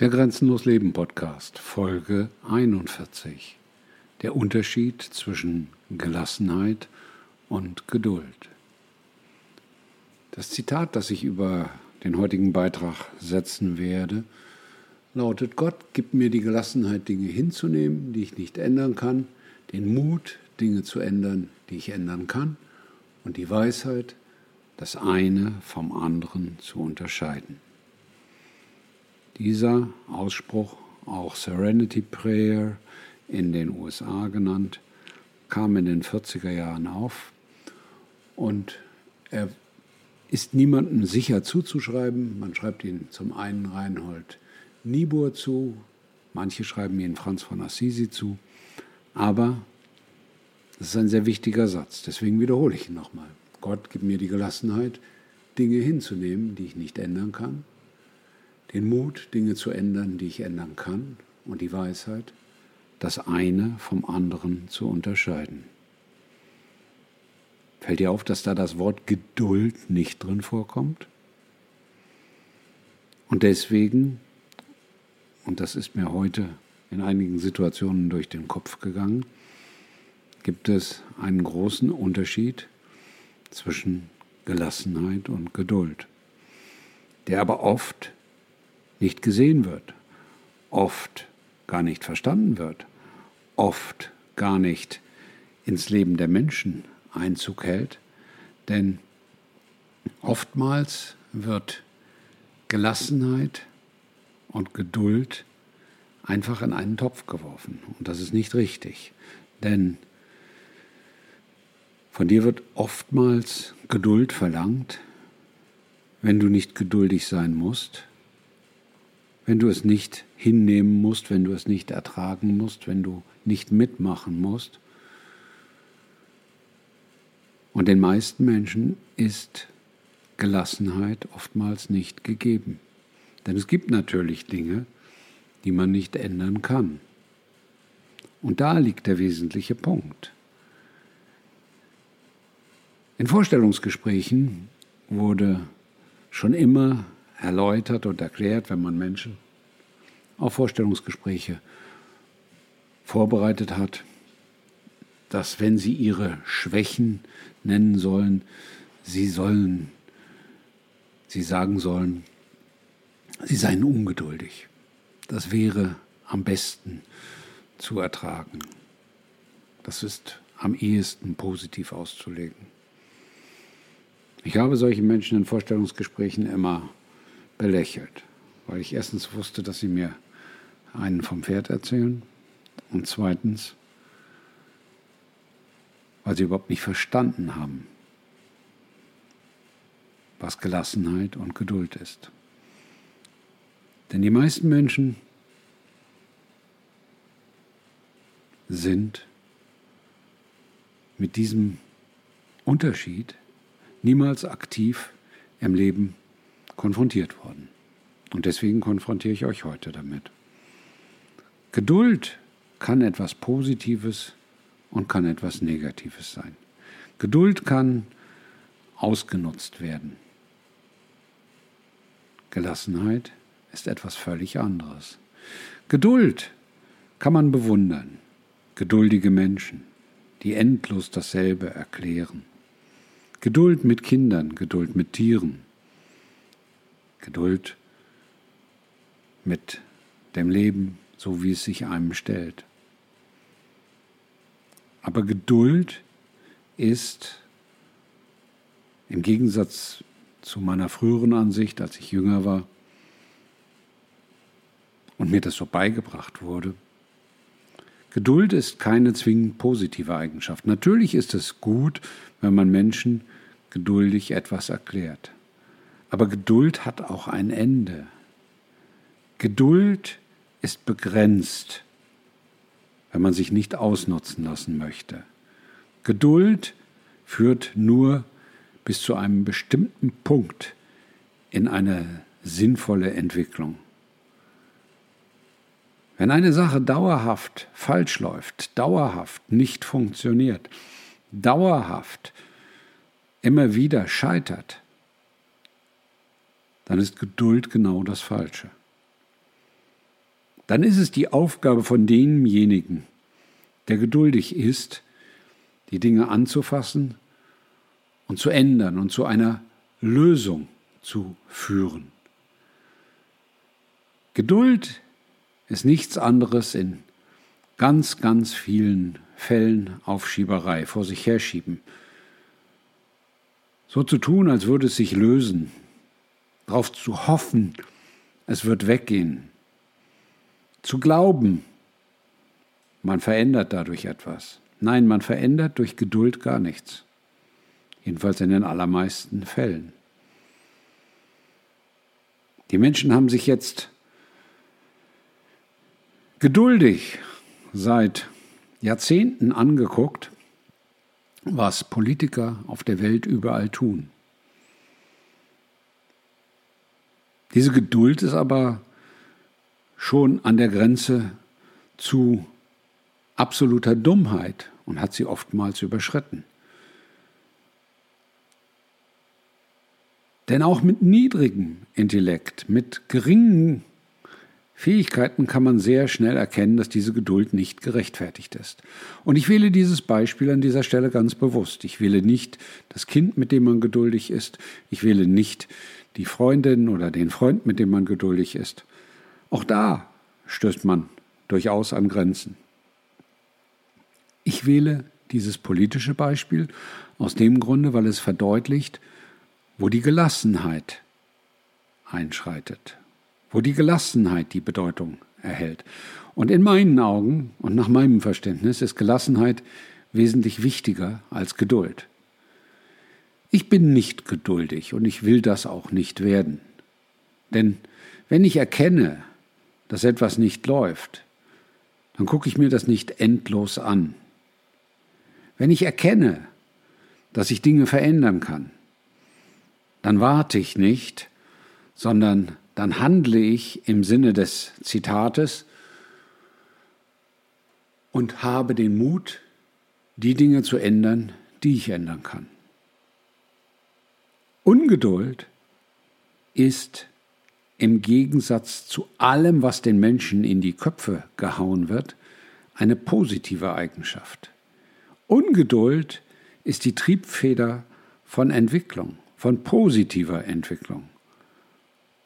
Der Grenzenlos Leben Podcast, Folge 41. Der Unterschied zwischen Gelassenheit und Geduld. Das Zitat, das ich über den heutigen Beitrag setzen werde, lautet, Gott gibt mir die Gelassenheit, Dinge hinzunehmen, die ich nicht ändern kann, den Mut, Dinge zu ändern, die ich ändern kann, und die Weisheit, das eine vom anderen zu unterscheiden. Dieser Ausspruch, auch Serenity Prayer in den USA genannt, kam in den 40er Jahren auf und er ist niemandem sicher zuzuschreiben. Man schreibt ihn zum einen Reinhold Niebuhr zu, manche schreiben ihn Franz von Assisi zu, aber das ist ein sehr wichtiger Satz, deswegen wiederhole ich ihn nochmal. Gott gibt mir die Gelassenheit, Dinge hinzunehmen, die ich nicht ändern kann, den Mut, Dinge zu ändern, die ich ändern kann, und die Weisheit, das eine vom anderen zu unterscheiden. Fällt dir auf, dass da das Wort Geduld nicht drin vorkommt? Und deswegen, und das ist mir heute in einigen Situationen durch den Kopf gegangen, gibt es einen großen Unterschied zwischen Gelassenheit und Geduld, der aber oft nicht gesehen wird, oft gar nicht verstanden wird, oft gar nicht ins Leben der Menschen Einzug hält, denn oftmals wird Gelassenheit und Geduld einfach in einen Topf geworfen. Und das ist nicht richtig, denn von dir wird oftmals Geduld verlangt, wenn du nicht geduldig sein musst, wenn du es nicht hinnehmen musst, wenn du es nicht ertragen musst, wenn du nicht mitmachen musst. Und den meisten Menschen ist Gelassenheit oftmals nicht gegeben. Denn es gibt natürlich Dinge, die man nicht ändern kann. Und da liegt der wesentliche Punkt. In Vorstellungsgesprächen wurde schon immer erläutert und erklärt, wenn man Menschen auf Vorstellungsgespräche vorbereitet hat, dass wenn sie ihre Schwächen nennen sollen, sie sollen, sie sagen sollen, sie seien ungeduldig. Das wäre am besten zu ertragen. Das ist am ehesten positiv auszulegen. Ich habe solche Menschen in Vorstellungsgesprächen immer belächelt, weil ich erstens wusste, dass sie mir einen vom Pferd erzählen und zweitens, weil sie überhaupt nicht verstanden haben, was Gelassenheit und Geduld ist. Denn die meisten Menschen sind mit diesem Unterschied niemals aktiv im Leben konfrontiert worden. Und deswegen konfrontiere ich euch heute damit. Geduld kann etwas Positives und kann etwas Negatives sein. Geduld kann ausgenutzt werden. Gelassenheit ist etwas völlig anderes. Geduld kann man bewundern. Geduldige Menschen, die endlos dasselbe erklären. Geduld mit Kindern, Geduld mit Tieren, Geduld mit dem Leben, so wie es sich einem stellt. Aber Geduld ist im Gegensatz zu meiner früheren Ansicht, als ich jünger war und mir das so beigebracht wurde, Geduld ist keine zwingend positive Eigenschaft. Natürlich ist es gut, wenn man Menschen geduldig etwas erklärt. Aber Geduld hat auch ein Ende. Geduld ist begrenzt, wenn man sich nicht ausnutzen lassen möchte. Geduld führt nur bis zu einem bestimmten Punkt in eine sinnvolle Entwicklung. Wenn eine Sache dauerhaft falsch läuft, dauerhaft nicht funktioniert, dauerhaft immer wieder scheitert, dann ist Geduld genau das Falsche. dann ist es die Aufgabe von demjenigen, der geduldig ist, die Dinge anzufassen und zu ändern und zu einer Lösung zu führen. Geduld ist nichts anderes in ganz, ganz vielen Fällen Aufschieberei, vor sich herschieben. So zu tun, als würde es sich lösen, darauf zu hoffen, es wird weggehen, zu glauben, man verändert dadurch etwas. Nein, man verändert durch Geduld gar nichts. Jedenfalls in den allermeisten Fällen. Die Menschen haben sich jetzt geduldig seit Jahrzehnten angeguckt, was Politiker auf der Welt überall tun. Diese Geduld ist aber schon an der Grenze zu absoluter Dummheit und hat sie oftmals überschritten. Denn auch mit niedrigem Intellekt, mit geringen Fähigkeiten kann man sehr schnell erkennen, dass diese Geduld nicht gerechtfertigt ist. Und ich wähle dieses Beispiel an dieser Stelle ganz bewusst. Ich wähle nicht das Kind, mit dem man geduldig ist. Ich wähle nicht die Freundin oder den Freund, mit dem man geduldig ist. Auch da stößt man durchaus an Grenzen. Ich wähle dieses politische Beispiel aus dem Grunde, weil es verdeutlicht, wo die Gelassenheit einschreitet, wo die Gelassenheit die Bedeutung erhält. Und in meinen Augen und nach meinem Verständnis ist Gelassenheit wesentlich wichtiger als Geduld. Ich bin nicht geduldig und ich will das auch nicht werden. Denn wenn ich erkenne, dass etwas nicht läuft, dann gucke ich mir das nicht endlos an. Wenn ich erkenne, dass ich Dinge verändern kann, dann warte ich nicht, sondern dann handle ich im Sinne des Zitates und habe den Mut, die Dinge zu ändern, die ich ändern kann. Ungeduld ist im Gegensatz zu allem, was den Menschen in die Köpfe gehauen wird, eine positive Eigenschaft. Ungeduld ist die Triebfeder von Entwicklung, von positiver Entwicklung.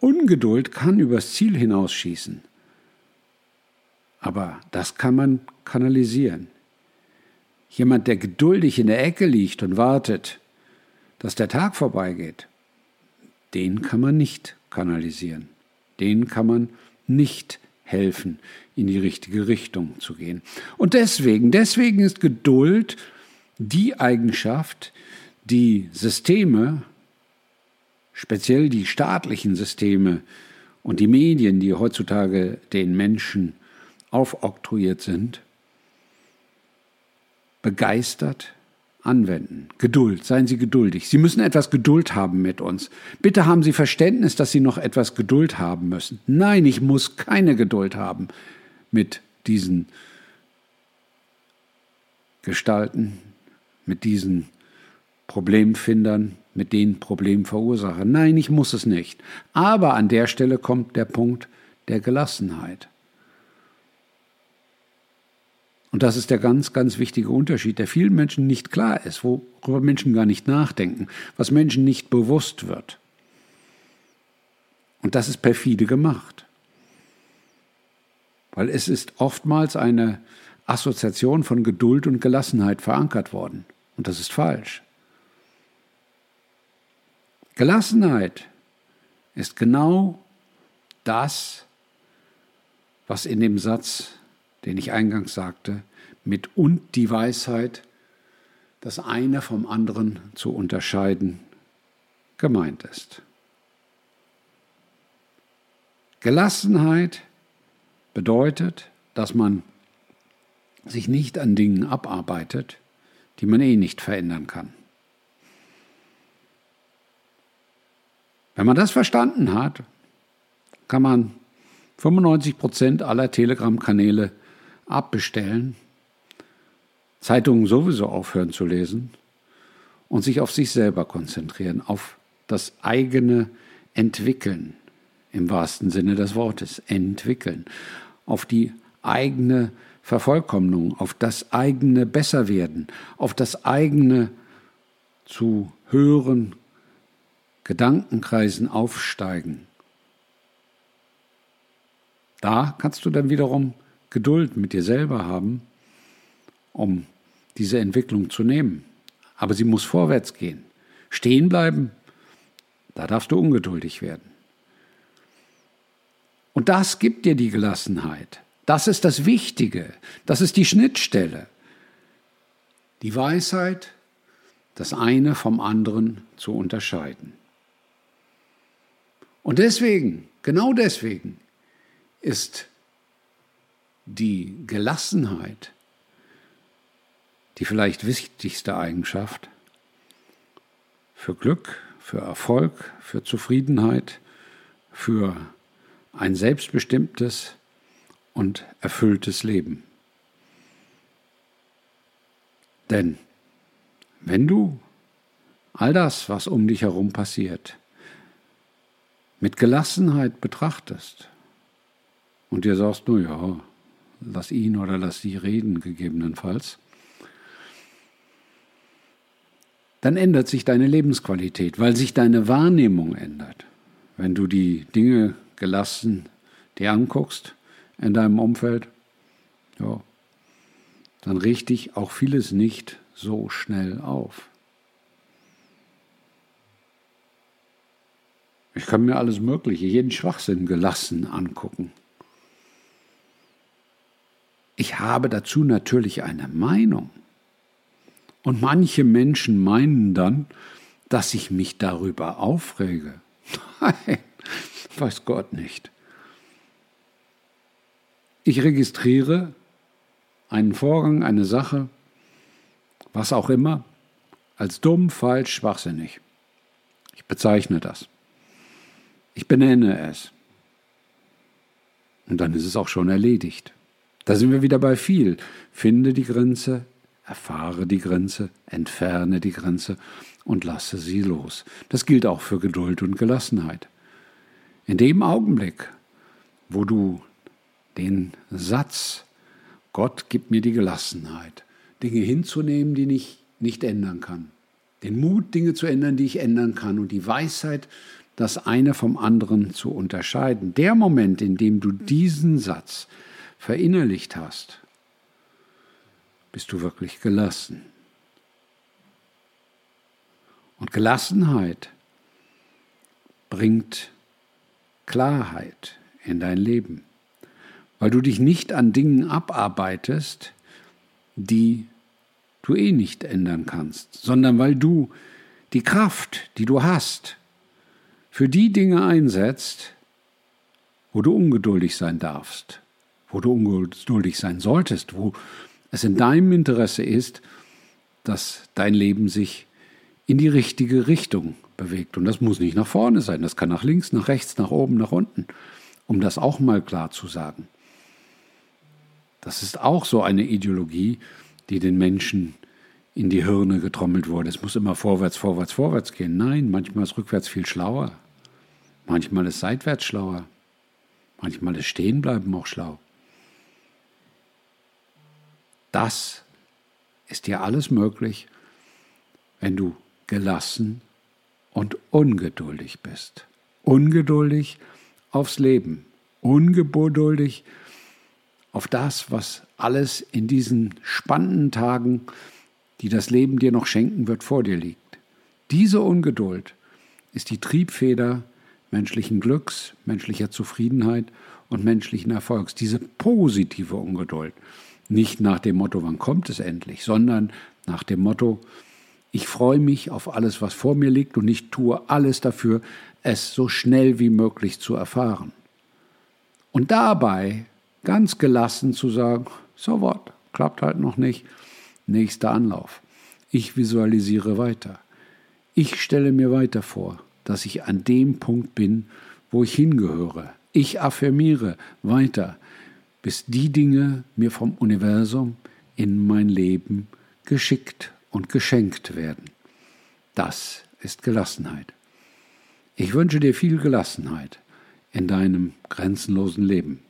Ungeduld kann übers Ziel hinausschießen. Aber das kann man kanalisieren. Jemand, der geduldig in der Ecke liegt und wartet, dass der Tag vorbeigeht, den kann man nicht kanalisieren. Den kann man nicht helfen, in die richtige Richtung zu gehen. Und deswegen, deswegen ist Geduld die Eigenschaft, die Systeme, speziell die staatlichen Systeme und die Medien, die heutzutage den Menschen aufoktroyiert sind, begeistert anwenden. Geduld, seien Sie geduldig. Sie müssen etwas Geduld haben mit uns. Bitte haben Sie Verständnis, dass Sie noch etwas Geduld haben müssen. Nein, ich muss keine Geduld haben mit diesen Gestalten, mit diesen Problemfindern, mit den Problemverursachern. Nein, ich muss es nicht. Aber an der Stelle kommt der Punkt der Gelassenheit. Und das ist der ganz, ganz wichtige Unterschied, der vielen Menschen nicht klar ist, worüber Menschen gar nicht nachdenken, was Menschen nicht bewusst wird. Und das ist perfide gemacht. Weil es ist oftmals eine Assoziation von Geduld und Gelassenheit verankert worden. Und das ist falsch. Gelassenheit ist genau das, was in dem Satz den ich eingangs sagte, mit und die Weisheit, das eine vom anderen zu unterscheiden, gemeint ist. Gelassenheit bedeutet, dass man sich nicht an Dingen abarbeitet, die man eh nicht verändern kann. Wenn man das verstanden hat, kann man 95 Prozent aller Telegram-Kanäle abbestellen, Zeitungen sowieso aufhören zu lesen und sich auf sich selber konzentrieren, auf das eigene Entwickeln im wahrsten Sinne des Wortes, entwickeln. auf die eigene Vervollkommnung, auf das eigene Besserwerden, auf das eigene zu höheren Gedankenkreisen aufsteigen. Da kannst du dann wiederum Geduld mit dir selber haben, um diese Entwicklung zu nehmen. Aber sie muss vorwärts gehen. Stehen bleiben, da darfst du ungeduldig werden. Und das gibt dir die Gelassenheit. Das ist das Wichtige. Das ist die Schnittstelle. Die Weisheit, das eine vom anderen zu unterscheiden. Und deswegen, genau deswegen, ist die Gelassenheit die vielleicht wichtigste Eigenschaft für Glück, für Erfolg, für Zufriedenheit, für ein selbstbestimmtes und erfülltes Leben. Denn wenn du all das, was um dich herum passiert, mit Gelassenheit betrachtest und dir sagst, nur ja, lass ihn oder lass sie reden gegebenenfalls, dann ändert sich deine Lebensqualität, weil sich deine Wahrnehmung ändert. Wenn du die Dinge gelassen dir anguckst in deinem Umfeld, ja, dann riecht dich auch vieles nicht so schnell auf. Ich kann mir alles Mögliche, jeden Schwachsinn gelassen angucken. Ich habe dazu natürlich eine Meinung. Und manche Menschen meinen dann, dass ich mich darüber aufrege. Nein, weiß Gott nicht. Ich registriere einen Vorgang, eine Sache, was auch immer, als dumm, falsch, schwachsinnig. Ich bezeichne das. Ich benenne es. Und dann ist es auch schon erledigt. Da sind wir wieder bei viel. Finde die Grenze, erfahre die Grenze, entferne die Grenze und lasse sie los. Das gilt auch für Geduld und Gelassenheit. In dem Augenblick, wo du den Satz, Gott gibt mir die Gelassenheit, Dinge hinzunehmen, die ich nicht ändern kann, den Mut, Dinge zu ändern, die ich ändern kann und die Weisheit, das eine vom anderen zu unterscheiden. Der Moment, in dem du diesen Satz verinnerlicht hast, bist du wirklich gelassen. Und Gelassenheit bringt Klarheit in dein Leben, weil du dich nicht an Dingen abarbeitest, die du eh nicht ändern kannst, sondern weil du die Kraft, die du hast, für die Dinge einsetzt, wo du ungeduldig sein darfst, wo du ungeduldig sein solltest, wo es in deinem Interesse ist, dass dein Leben sich in die richtige Richtung bewegt. Und das muss nicht nach vorne sein, das kann nach links, nach rechts, nach oben, nach unten, um das auch mal klar zu sagen. Das ist auch so eine Ideologie, die den Menschen in die Hirne getrommelt wurde. Es muss immer vorwärts, vorwärts, vorwärts gehen. Nein, manchmal ist rückwärts viel schlauer. Manchmal ist seitwärts schlauer. Manchmal ist Stehenbleiben auch schlau. Das ist dir alles möglich, wenn du gelassen und ungeduldig bist. Ungeduldig aufs Leben, ungeduldig auf das, was alles in diesen spannenden Tagen, die das Leben dir noch schenken wird, vor dir liegt. Diese Ungeduld ist die Triebfeder menschlichen Glücks, menschlicher Zufriedenheit und menschlichen Erfolgs. Diese positive Ungeduld. Nicht nach dem Motto, wann kommt es endlich, sondern nach dem Motto, ich freue mich auf alles, was vor mir liegt und ich tue alles dafür, es so schnell wie möglich zu erfahren. Und dabei ganz gelassen zu sagen, so was, klappt halt noch nicht, nächster Anlauf. Ich visualisiere weiter. Ich stelle mir weiter vor, dass ich an dem Punkt bin, wo ich hingehöre. Ich affirmiere weiter, bis die Dinge mir vom Universum in mein Leben geschickt und geschenkt werden. Das ist Gelassenheit. Ich wünsche dir viel Gelassenheit in deinem grenzenlosen Leben.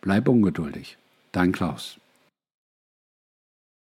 Bleib ungeduldig. Dein Klaus.